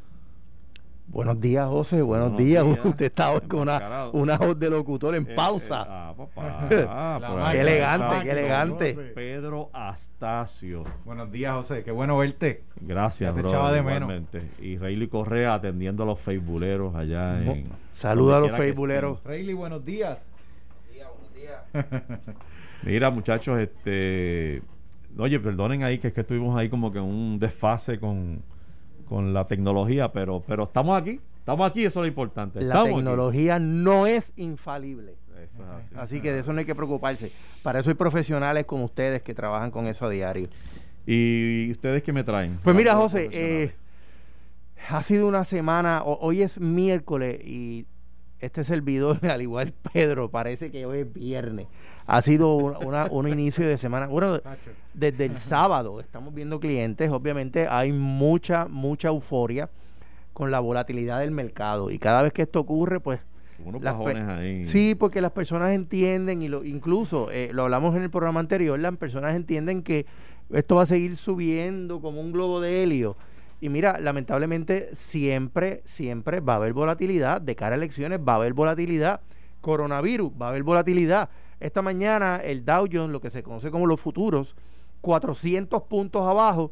Buenos días, José. Buenos, Buenos días. días. Usted está hoy con una, una voz de locutor en Eh, pausa. eh, ah, papá. Ahí qué elegante, qué elegante. Pedro Astacio. Buenos días, José. Qué bueno verte. Gracias, Ya te bro. echaba de menos. igualmente. Y Rayleigh Correa atendiendo a los facebooleros allá en. Saluda a los facebooleros. Rayleigh, buenos días. estén. Mira, muchachos, este. Oye, perdonen ahí que es que estuvimos ahí como que en un desfase con, con la tecnología, pero, pero estamos aquí. Estamos aquí, eso es lo importante. La aquí. tecnología no es infalible. Eso es así. Así que de eso no hay que preocuparse. Para eso hay profesionales como ustedes que trabajan con eso a diario. ¿Y ustedes qué me traen? Pues mira, José, eh, ha sido una semana, ho- hoy es miércoles y este servidor, al igual Pedro, parece que hoy es viernes. Ha sido un, una- un inicio de semana. Bueno, desde el sábado estamos viendo clientes, obviamente hay mucha, mucha euforia con la volatilidad del mercado y cada vez que esto ocurre, pues Unos las ahí. Sí, porque las personas entienden, y lo, incluso eh, lo hablamos en el programa anterior, las personas entienden que esto va a seguir subiendo como un globo de helio. Y mira, lamentablemente siempre, siempre va a haber volatilidad. De cara a elecciones va a haber volatilidad. Coronavirus, va a haber volatilidad. Esta mañana el Dow Jones, lo que se conoce como los futuros, 400 puntos abajo.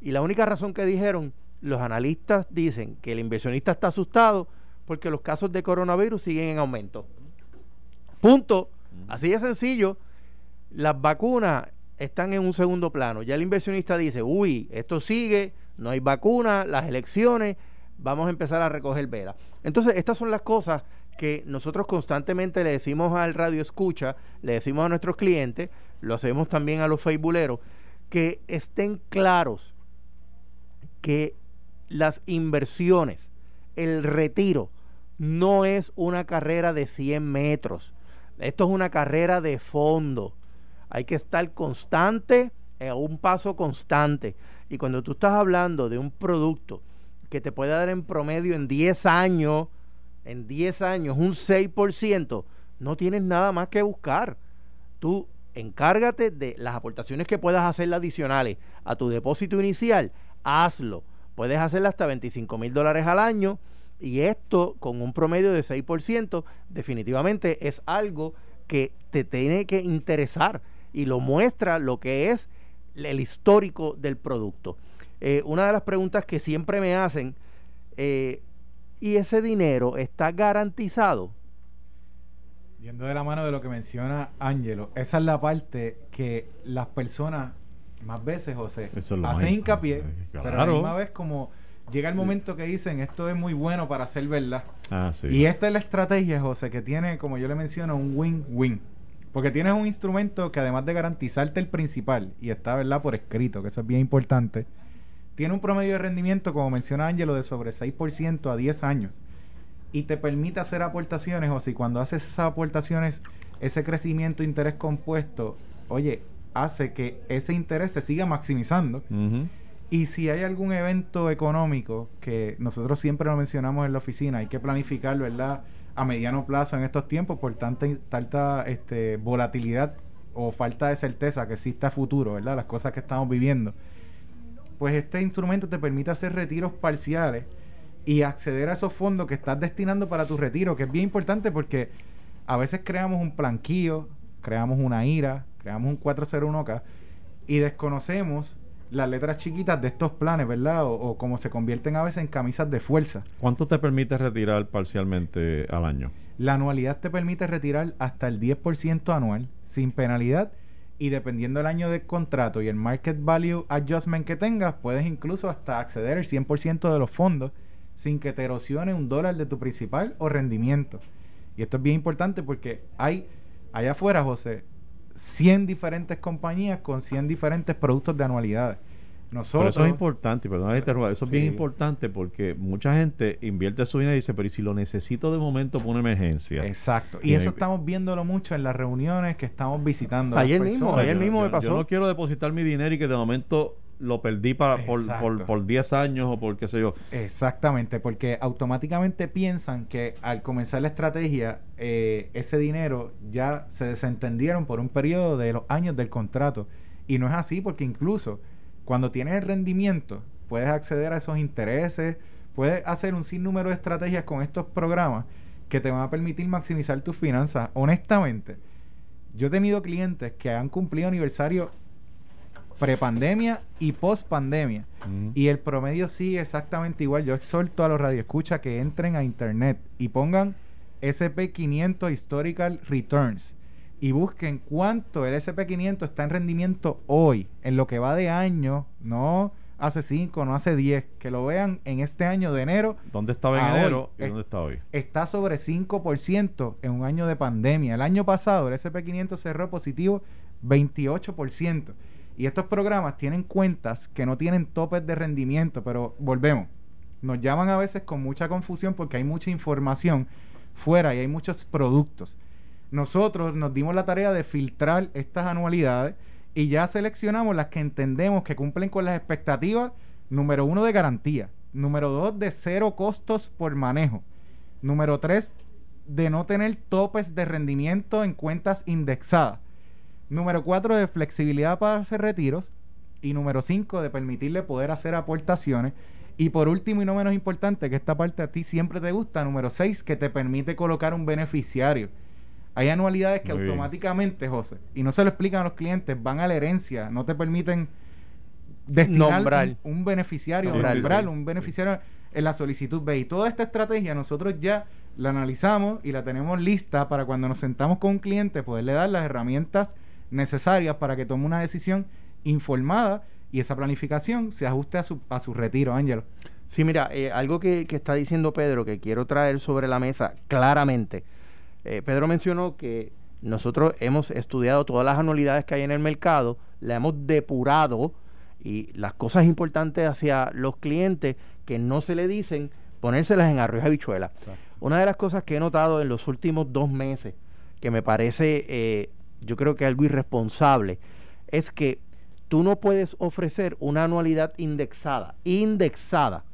Y la única razón que dijeron, los analistas dicen que el inversionista está asustado porque los casos de coronavirus siguen en aumento. Punto. Así de sencillo. Las vacunas están en un segundo plano. Ya el inversionista dice, uy, esto sigue, no hay vacuna, las elecciones, vamos a empezar a recoger velas. Entonces, estas son las cosas que nosotros constantemente le decimos al radio escucha, le decimos a nuestros clientes, lo hacemos también a los facebooleros, que estén claros que las inversiones, el retiro, no es una carrera de 100 metros. Esto es una carrera de fondo. Hay que estar constante, a un paso constante. Y cuando tú estás hablando de un producto que te puede dar en promedio en 10 años, en 10 años un 6%, no tienes nada más que buscar. Tú encárgate de las aportaciones que puedas hacer adicionales a tu depósito inicial, hazlo. Puedes hacerla hasta 25 mil dólares al año y esto con un promedio de 6% definitivamente es algo que te tiene que interesar y lo muestra lo que es el histórico del producto. Eh, una de las preguntas que siempre me hacen, eh, ¿y ese dinero está garantizado? Yendo de la mano de lo que menciona Ángelo, esa es la parte que las personas más veces, José, es hacen más- hincapié, pero a la misma vez como llega el momento que dicen esto es muy bueno para ser verdad. Ah, sí. Y esta es la estrategia, José, que tiene, como yo le menciono, un win-win. Porque tienes un instrumento que además de garantizarte el principal, y está, ¿verdad?, por escrito, que eso es bien importante, tiene un promedio de rendimiento, como menciona Ángelo, de sobre 6% a 10 años. Y te permite hacer aportaciones, o si cuando haces esas aportaciones, ese crecimiento de interés compuesto, oye, hace que ese interés se siga maximizando. Y si hay algún evento económico que nosotros siempre lo mencionamos en la oficina, hay que planificar, ¿verdad? A mediano plazo en estos tiempos por tanta, tanta este, volatilidad o falta de certeza que existe a futuro, ¿verdad? Las cosas que estamos viviendo. Pues este instrumento te permite hacer retiros parciales y acceder a esos fondos que estás destinando para tu retiro, que es bien importante porque a veces creamos un planquillo, creamos una IRA, creamos un 401k y desconocemos las letras chiquitas de estos planes, ¿verdad? O, o como se convierten a veces en camisas de fuerza. ¿Cuánto te permite retirar parcialmente al año? La anualidad te permite retirar hasta el 10% anual sin penalidad y dependiendo del año del contrato y el market value adjustment que tengas, puedes incluso hasta acceder al 100% de los fondos sin que te erosione un dólar de tu principal o rendimiento. Y esto es bien importante porque hay allá afuera, José, 100 diferentes compañías con 100 diferentes productos de anualidades. Pero Nosotros, eso es importante, perdón, eso es bien importante porque mucha gente invierte su dinero y dice, pero ¿y si lo necesito de momento por una emergencia? Exacto. Y eso estamos viéndolo mucho en las reuniones que estamos visitando. Ayer mismo, ayer yo- mismo yo- me pasó. Yo no quiero depositar mi dinero y que de momento lo perdí para, por, Exacto. por, por 10 años o por qué sé yo. Exactamente, porque automáticamente piensan que al comenzar la estrategia, eh, ese dinero ya se desentendieron por un periodo de los años del contrato. Y no es así, porque incluso cuando tienes el rendimiento, puedes acceder a esos intereses, puedes hacer un sinnúmero de estrategias con estos programas que te van a permitir maximizar tus finanzas. Honestamente, yo he tenido clientes que han cumplido aniversario prepandemia y post-pandemia. Ujú. Y el promedio sigue exactamente igual. Yo exhorto a los radioescuchas que entren a internet y pongan SP500 Historical Returns y busquen cuánto el SP500 está en rendimiento hoy, en lo que va de año, no hace 5, no hace 10, que lo vean en este año de enero, ¿Dónde estaba en hoy, enero y dónde está hoy? está sobre 5% en un año de pandemia. El año pasado el SP500 cerró positivo 28%. Y estos programas tienen cuentas que no tienen topes de rendimiento, pero volvemos. Nos llaman a veces con mucha confusión porque hay mucha información fuera y hay muchos productos. Nosotros nos dimos la tarea de filtrar estas anualidades y ya seleccionamos las que entendemos que cumplen con las expectativas, número uno, de garantía, número dos, de cero costos por manejo, número tres, de no tener topes de rendimiento en cuentas indexadas, número cuatro, de flexibilidad para hacer retiros y número cinco, de permitirle poder hacer aportaciones. Y por último y no menos importante, que esta parte a ti siempre te gusta, número seis, que te permite colocar un beneficiario. Hay anualidades que Muy bien. automáticamente, José, y no se lo explican a los clientes, van a la herencia, no te permiten destinar Nombrar. Un, un beneficiario, Nombrar, nombrar sí. un beneficiario en la solicitud B. Y toda esta estrategia nosotros ya la analizamos y la tenemos lista para cuando nos sentamos con un cliente poderle dar las herramientas necesarias para que tome una decisión informada y esa planificación se ajuste a su, a su retiro, Ángelo. Sí, mira, eh, algo que, que está diciendo Pedro que quiero traer sobre la mesa claramente. Eh, Pedro mencionó que nosotros hemos estudiado todas las anualidades que hay en el mercado, la hemos depurado y las cosas importantes hacia los clientes que no se le dicen, ponérselas en arroz y habichuela. Una de las cosas que he notado en los últimos dos meses, que me parece, eh, yo creo que algo irresponsable, es que tú no puedes ofrecer una anualidad indexada, indexada,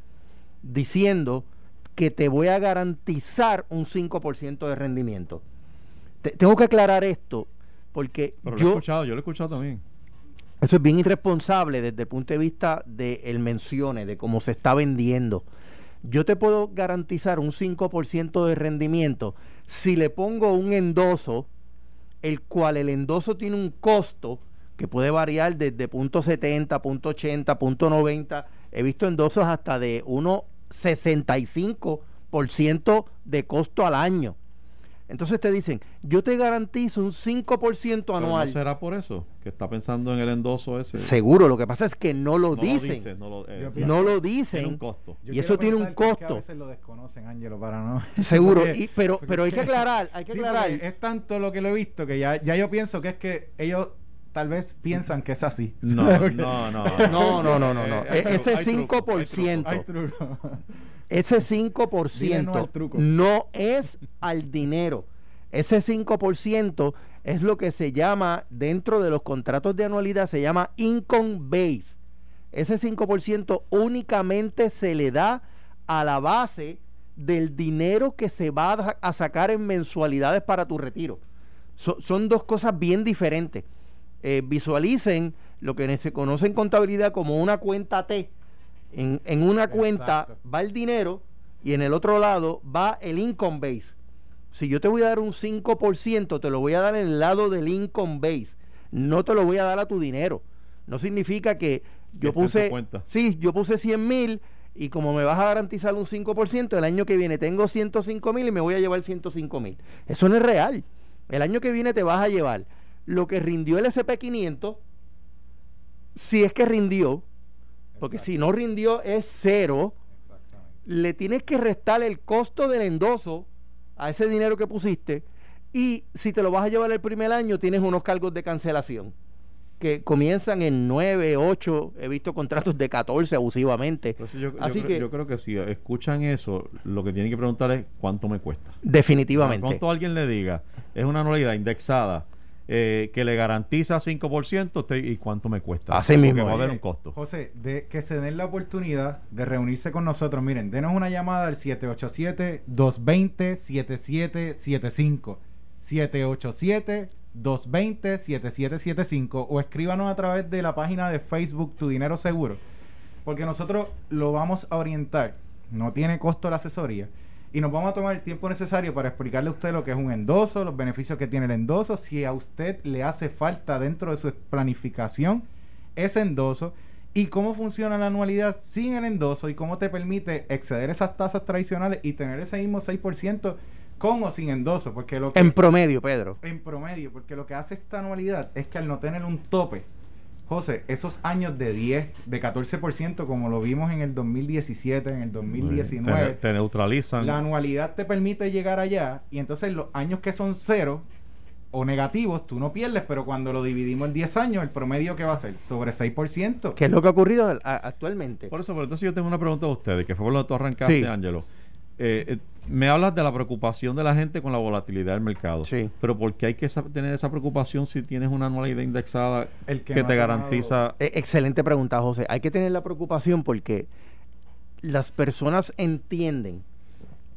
diciendo que te voy a garantizar un 5% de rendimiento. Te- tengo que aclarar esto porque Pero lo he yo, escuchado, yo lo he escuchado también. eso es bien irresponsable desde el punto de vista del mencione, de cómo se está vendiendo. Yo te puedo garantizar un 5% de rendimiento si le pongo un endoso, el cual el endoso tiene un costo que puede variar desde punto .70, punto .80, punto .90. He visto endosos hasta de 1,65% de costo al año. Entonces te dicen, yo te garantizo un 5% Pero anual. ¿No será por eso? Que está pensando en el endoso ese. Seguro, lo que pasa es que no lo No dicen. dice, no lo, eh, no lo Tiene dicen. un costo. Y eso tiene un pensar que costo. a veces lo desconocen, Ángelo, para no. Seguro, Porque- y- pero, porque pero hay que aclarar, hay que Sí, aclarar. es tanto lo que lo he visto que ya, ya yo pienso que es que ellos tal vez piensan que es así. No, no, no. No, no, no, no, no. Hay truco, ese hay truco, hay truco. 5%. Hay truco. Ese Dile no 5% al truco. no es al dinero. Ese 5% es lo que se llama, dentro de los contratos de anualidad, se llama income base. Ese 5% únicamente se le da a la base del dinero que se va a, a sacar en mensualidades para tu retiro. So- son dos cosas bien diferentes. Eh, visualicen lo que se conoce en contabilidad como una cuenta T. En, en una cuenta va el dinero y en el otro lado va el income base. Si yo te voy a dar un 5%, te lo voy a dar en el lado del income base. No te lo voy a dar a tu dinero. No significa que yo puse, sí, yo puse 100 mil y como me vas a garantizar un 5%, el año que viene tengo 105 mil y me voy a llevar 105 mil. Eso no es real. El año que viene te vas a llevar lo que rindió el SP500, si es que rindió, porque si no rindió es cero, le tienes que restar el costo del endoso a ese dinero que pusiste y si te lo vas a llevar el primer año tienes unos cargos de cancelación que comienzan en 9, 8, he visto contratos de 14 abusivamente. Entonces yo, yo Así creo, que yo creo que si escuchan eso, lo que tienen que preguntar es cuánto me cuesta. definitivamente. Cuánto alguien le diga, es una anualidad indexada eh, que le garantiza 5% te- y cuánto me cuesta. Así Porque mismo va a es. haber un costo. José, de que se den la oportunidad de reunirse con nosotros. Miren, denos una llamada al 787-220-7775. 787-220-7775 o escríbanos a través de la página de Facebook Tu Dinero Seguro. Porque nosotros lo vamos a orientar. No tiene costo la asesoría. Y nos vamos a tomar el tiempo necesario para explicarle a usted lo que es un endoso, los beneficios que tiene el endoso, si a usted le hace falta dentro de su planificación ese endoso y cómo funciona la anualidad sin el endoso y cómo te permite exceder esas tasas tradicionales y tener ese mismo 6% con o sin endoso. Porque lo que, En promedio, Pedro. en promedio, porque lo que hace esta anualidad es que al no tener un tope, José, esos años de 10, de 14%, como lo vimos en el 2017, en el 2019, Te, te neutralizan. la anualidad te permite llegar allá y entonces los años que son cero o negativos, tú no pierdes, pero cuando lo dividimos en 10 años, el promedio que va a ser sobre 6%. ¿Qué es lo que ha ocurrido actualmente? Por eso, pero entonces yo tengo una pregunta a ustedes, que fue por lo que tú arrancaste, Sí. Ángelo. Eh, eh, me hablas de la preocupación de la gente con la volatilidad del mercado. Sí. Pero ¿por qué hay que tener esa preocupación si tienes una anualidad indexada El que te garantiza? Eh, excelente pregunta, José. Hay que tener la preocupación porque las personas entienden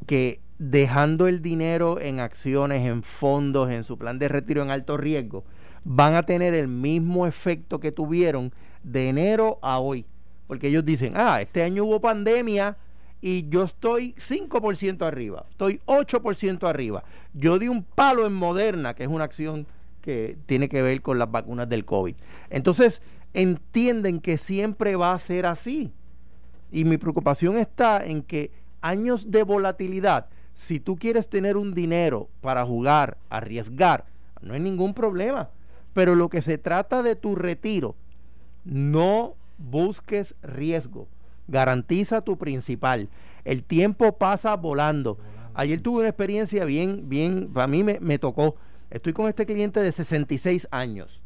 que dejando el dinero en acciones, en fondos, en su plan de retiro en alto riesgo, van a tener el mismo efecto que tuvieron de enero a hoy. Porque ellos dicen, ah, este año hubo pandemia y yo estoy 5% arriba, estoy 8% arriba. Yo di un palo en Moderna, que es una acción que tiene que ver con las vacunas del COVID. Entonces, entienden que siempre va a ser así. Y mi preocupación está en que años de volatilidad, si tú quieres tener un dinero para jugar, arriesgar, no hay ningún problema. Pero lo que se trata de tu retiro, no busques riesgo. Garantiza tu principal. El tiempo pasa volando. Ayer tuve una experiencia bien, bien, para mí me, me tocó. Estoy con este cliente de 66 años.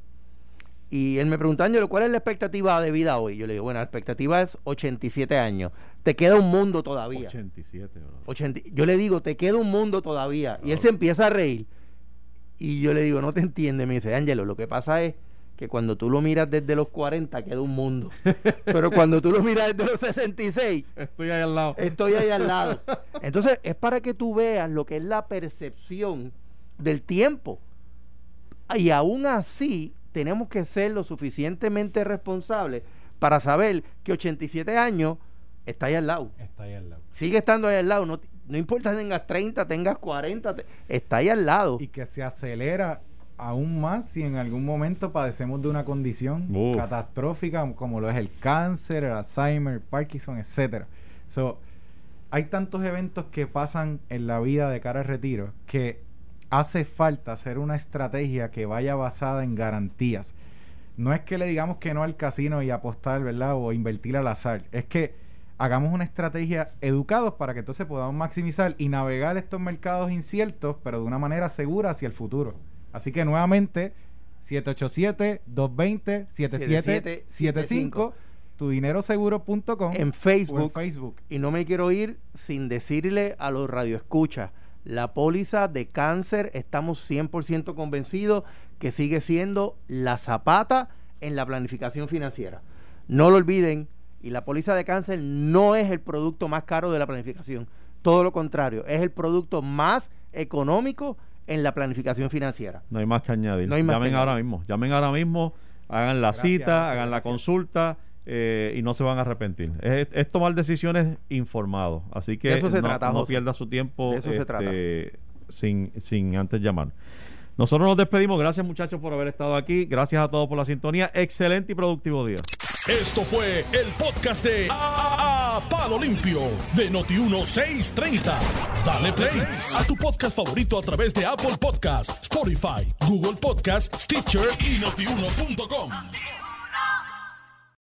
Y él me preguntó, Ángelo, ¿cuál es la expectativa de vida hoy? Yo le digo, bueno, la expectativa es 87 años. Te queda un mundo todavía. 87, ¿verdad? 80 yo le digo, te queda un mundo todavía. Y él se empieza a reír. Y yo le digo, no te entiende. Me dice, Ángelo, lo que pasa es que cuando tú lo miras desde los 40 queda un mundo. Pero cuando tú lo miras desde los 66, Estoy ahí al lado. estoy ahí al lado. Entonces, es para que tú veas lo que es la percepción del tiempo. Y aún así, tenemos que ser lo suficientemente responsables para saber que 87 años está ahí al lado. Está ahí al lado. Sigue estando ahí al lado. No, no importa si tengas 30, tengas 40, te- está ahí al lado. Y que se acelera aún más si en algún momento padecemos de una condición catastrófica como lo es el cáncer, el Alzheimer, el Parkinson, etcétera. So, hay tantos eventos que pasan en la vida de cara al retiro que hace falta hacer una estrategia que vaya basada en garantías. No es que le digamos que no al casino y apostar, ¿verdad? O invertir al azar. Es que hagamos una estrategia educados para que entonces podamos maximizar y navegar estos mercados inciertos, pero de una manera segura hacia el futuro. Así que nuevamente, 787-220-7775, tudineroseguro.com En o en Facebook. Facebook. Y no me quiero ir sin decirle a los radioescuchas, La póliza de cáncer, estamos 100% convencidos que sigue siendo la zapata en la planificación financiera. No lo olviden, y la póliza de cáncer no es el producto más caro de la planificación. Todo lo contrario, es el producto más económico en la planificación financiera. No hay más que añadir. No hay más llamen que ahora mismo. Llamen ahora mismo. Hagan la Gracias, cita, gracias, hagan la consulta eh, y no se van a arrepentir. Es, es tomar decisiones informados. Así que De eso se no, trata, pierda su tiempo De eso se trata. sin, sin antes llamar. Nosotros nos despedimos. Gracias muchachos por haber estado aquí. Gracias a todos por la sintonía. Excelente y productivo día. Esto fue el podcast de A, A- Palo Limpio de Noti1630. Dale play a tu podcast favorito a través de Apple Podcasts, Spotify, Google Podcasts, Stitcher y notiuno.com.